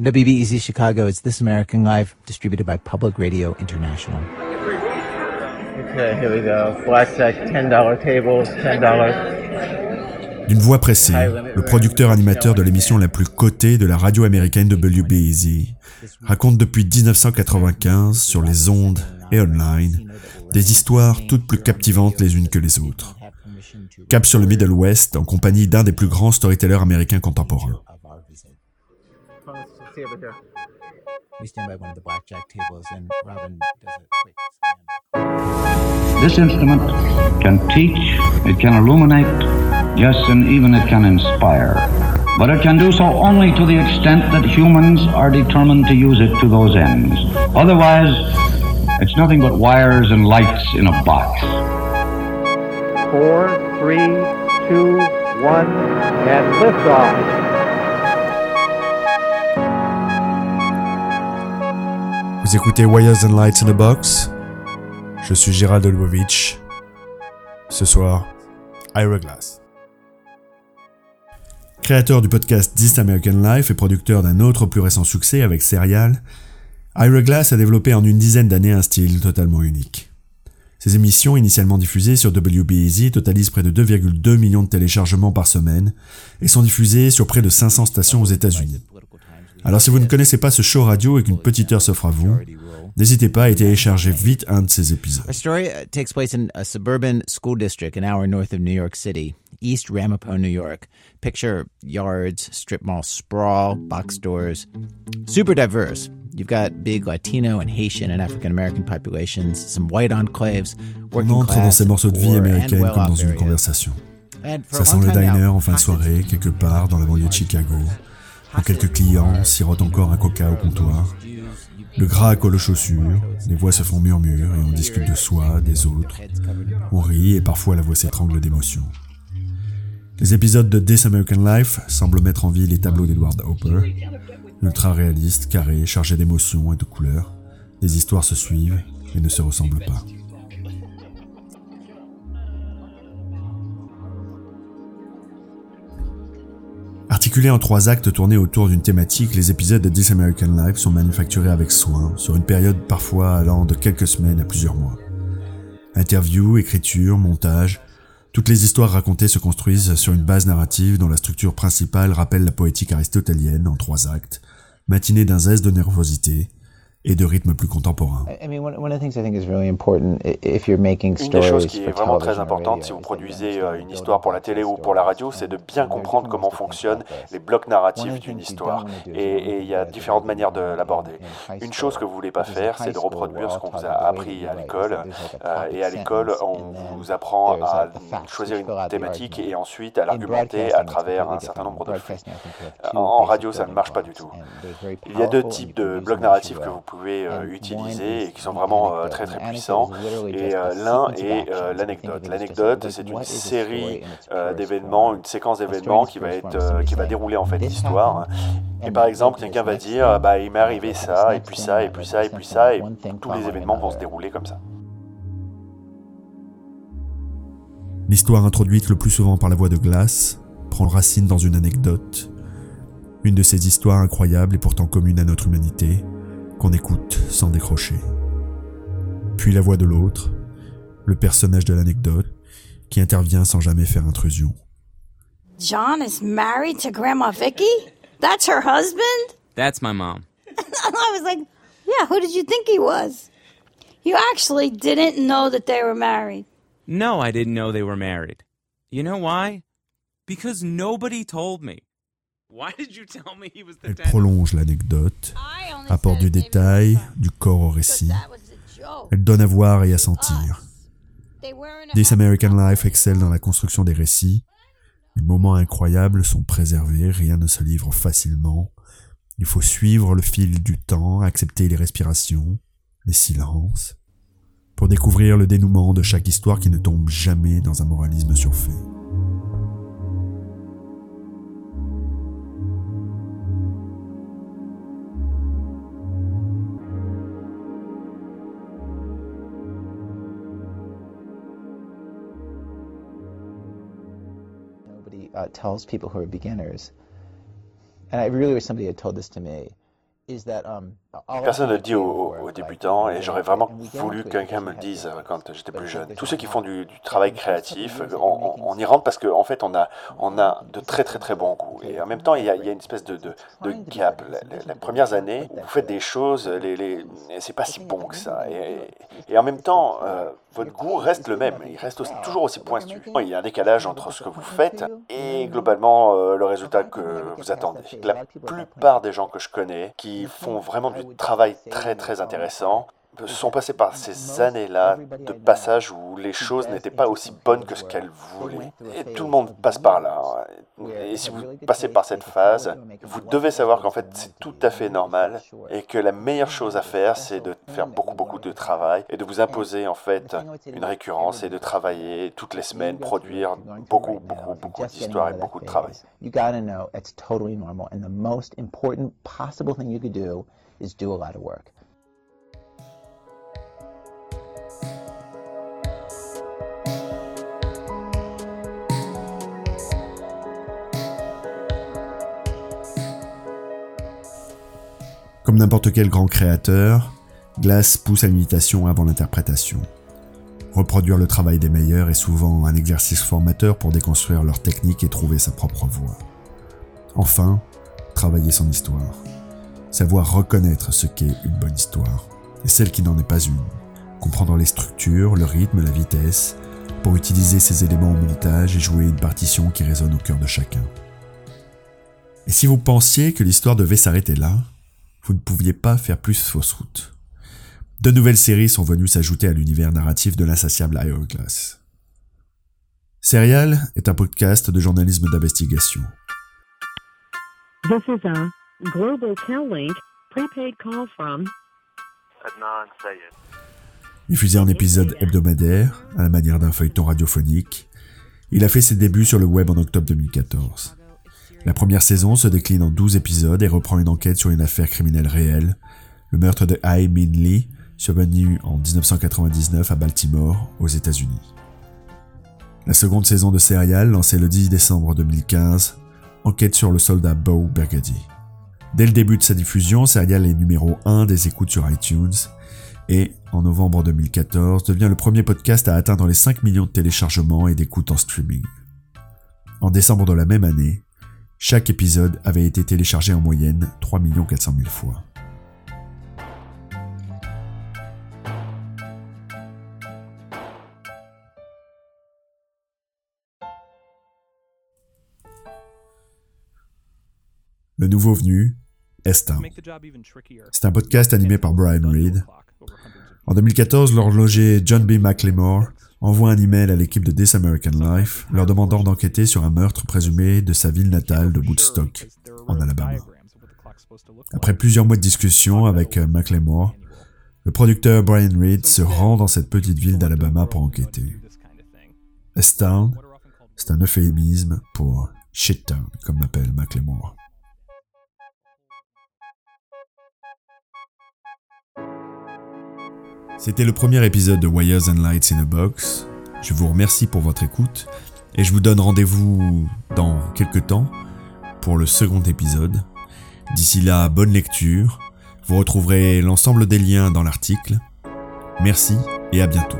WBEZ Chicago, it's This American Life, distributed by Public Radio International. Okay, here we go. Blackjack, $10 tables, $10. D'une voix pressée, le producteur animateur de l'émission la plus cotée de la radio américaine WBEZ raconte depuis 1995 sur les ondes et online des histoires toutes plus captivantes les unes que les autres. Cap sur le Middle West en compagnie d'un des plus grands storytellers américains contemporains. We stand by one of the blackjack tables, and Robin does it. Wait, This instrument can teach, it can illuminate, yes, and even it can inspire. But it can do so only to the extent that humans are determined to use it to those ends. Otherwise, it's nothing but wires and lights in a box. Four, three, two, one, and liftoff. Vous écoutez Wires and Lights in a Box Je suis Gérald Lubovitch. Ce soir, Ira Glass. Créateur du podcast This American Life et producteur d'un autre plus récent succès avec Serial, Ira Glass a développé en une dizaine d'années un style totalement unique. Ses émissions, initialement diffusées sur WBEZ, totalisent près de 2,2 millions de téléchargements par semaine et sont diffusées sur près de 500 stations aux États-Unis. Alors si vous ne connaissez pas ce show radio et qu'une petite heure s'offre à vous, n'hésitez pas à télécharger vite un de ces épisodes. East Ramapo, New York. Picture yards, strip mall sprawl, box stores. Super diverse. You've got big Latino and Haitian and African American populations, some white enclaves, On working entre dans ces morceaux de vie américaine comme dans une conversation. Ça sent le diner en fin de soirée, quelque part dans la banlieue de Chicago, quelques clients sirotent encore un coca au comptoir. Le gras colle aux chaussures, les voix se font murmure et on discute de soi, des autres. On rit et parfois la voix s'étrangle d'émotion. Les épisodes de This American Life semblent mettre en vie les tableaux d'Edward Hopper, ultra réalistes, carrés, chargés d'émotions et de couleurs. Les histoires se suivent et ne se ressemblent pas. Articulés en trois actes tournés autour d'une thématique, les épisodes de This American Life sont manufacturés avec soin, sur une période parfois allant de quelques semaines à plusieurs mois. Interviews, écriture, montage, toutes les histoires racontées se construisent sur une base narrative dont la structure principale rappelle la poétique aristotelienne en trois actes, matinée d'un zeste de nervosité et de rythme plus contemporain. I mean, one, one of the things I think is really important i- if you're making Une des choses qui est vraiment très importante si vous produisez euh, une to histoire pour la télé ou pour la radio, c'est de and bien there are comprendre different comment fonctionnent les blocs narratifs d'une histoire. Et, il y a différentes manières de l'aborder. Une chose que vous voulez pas faire, c'est de reproduire ce qu'on vous a appris à l'école. Euh, et à l'école, on vous apprend à choisir une thématique et ensuite à l'argumenter à travers un certain nombre de flux. En radio, ça ne marche pas du tout. Il y a deux types de blocs narratifs que vous pouvez euh, And one utiliser is et qui sont vraiment euh, anecdote. très très puissants. Et euh, l'un est euh, l'anecdote. L'anecdote, c'est une série euh, d'événements, une séquence d'événements qui va être euh, qui va dérouler en fait "This l'histoire. Et and par exemple, quelqu'un va dire, bah il m'est arrivé ça, et puis ça, et and puis ça, et puis ça, et tous les événements vont se dérouler comme ça. L'histoire introduite le plus souvent par la voix de Glass prend racine dans une anecdote, une de ces histoires incroyables et pourtant communes à notre humanité, qu'on écoute sans décrocher. Puis la voix de l'autre, le personnage de l'anecdote, qui intervient sans jamais faire intrusion. John is married to Grandma Vicky? That's her husband? That's my mom. I was like, yeah, who did you think he was? You actually didn't know that they were married. No, I didn't know they were married. You know why? Because nobody told me. Elle prolonge l'anecdote, apporte du détail, du corps au récit. that was a joke. Elle donne à voir et à sentir. This American. Life excelle dans la construction des récits. Les moments incroyables sont préservés, rien ne se livre facilement. Il faut suivre le fil du temps, accepter les respirations, les silences, pour découvrir le dénouement de chaque histoire qui ne tombe jamais dans un moralisme surfait. Tells people who are beginners and I really wish somebody had told this to me, Personne ne le dit aux, débutants et j'aurais vraiment voulu que quelqu'un me le dise euh, quand j'étais plus jeune. Tous ceux qui font du, travail créatif, on, y rentre parce qu'en en fait on a, on a de très très très bons goûts. Et en même temps il y a, une espèce de, de, gap. Les, premières années, vous faites des choses, les, les, c'est pas si bon que ça. Et, en même temps, euh, votre goût reste le même, il reste toujours aussi pointu. Il y a un décalage entre ce que vous faites et globalement euh, le résultat que vous attendez. La plupart des gens que je connais qui font vraiment du travail très très intéressant sont passés par ces années-là de passage où les choses n'étaient pas aussi bonnes que ce qu'elles voulaient. Et tout le monde passe par là. Et si vous passez par cette phase, vous devez savoir qu'en fait c'est tout à fait normal et que la meilleure chose à faire c'est de faire beaucoup beaucoup de travail et de vous imposer en fait une récurrence et de travailler toutes les semaines, produire beaucoup beaucoup beaucoup d'histoires et beaucoup de travail. You Comme n'importe quel grand créateur, Glass pousse à l'imitation avant l'interprétation. Reproduire le travail des meilleurs est souvent un exercice formateur pour déconstruire leur technique et trouver sa propre voie. Enfin, travailler son histoire. Savoir reconnaître ce qu'est une bonne histoire, et celle qui n'en est pas une. Comprendre les structures, le rythme, la vitesse, pour utiliser ces éléments au montage et jouer une partition qui résonne au cœur de chacun. Et si vous pensiez que l'histoire devait s'arrêter là, vous ne pouviez pas faire plus fausse route. De nouvelles séries sont venues s'ajouter à l'univers narratif de l'insatiable Glass. Serial est un podcast de journalisme d'investigation. Diffusé en épisodes hebdomadaires, à la manière d'un feuilleton radiophonique, il a fait ses débuts sur le web en octobre 2014. La première saison se décline en 12 épisodes et reprend une enquête sur une affaire criminelle réelle, le meurtre de Hai Min Lee, survenu en 1999 à Baltimore, aux États-Unis. La seconde saison de Serial, lancée le 10 décembre 2015, enquête sur le soldat Beau Bergadi. Dès le début de sa diffusion, Serial est numéro 1 des écoutes sur iTunes et, en novembre 2014, devient le premier podcast à atteindre les 5 millions de téléchargements et d'écoutes en streaming. En décembre de la même année, chaque épisode avait été téléchargé en moyenne 3 400 000 fois. Le nouveau venu, Estin. C'est un podcast animé par Brian Reed. En 2014, l'horloger John B. McLemore envoie un email à l'équipe de This American Life leur demandant d'enquêter sur un meurtre présumé de sa ville natale de Woodstock, en Alabama. Après plusieurs mois de discussion avec euh, McLemore, le producteur Brian Reed se rend dans cette petite ville d'Alabama pour enquêter. S-Town, c'est un euphémisme pour Shittown, comme m'appelle McLemore. C'était le premier épisode de Wires and Lights in a Box. Je vous remercie pour votre écoute et je vous donne rendez-vous dans quelques temps pour le second épisode. D'ici là, bonne lecture. Vous retrouverez l'ensemble des liens dans l'article. Merci et à bientôt.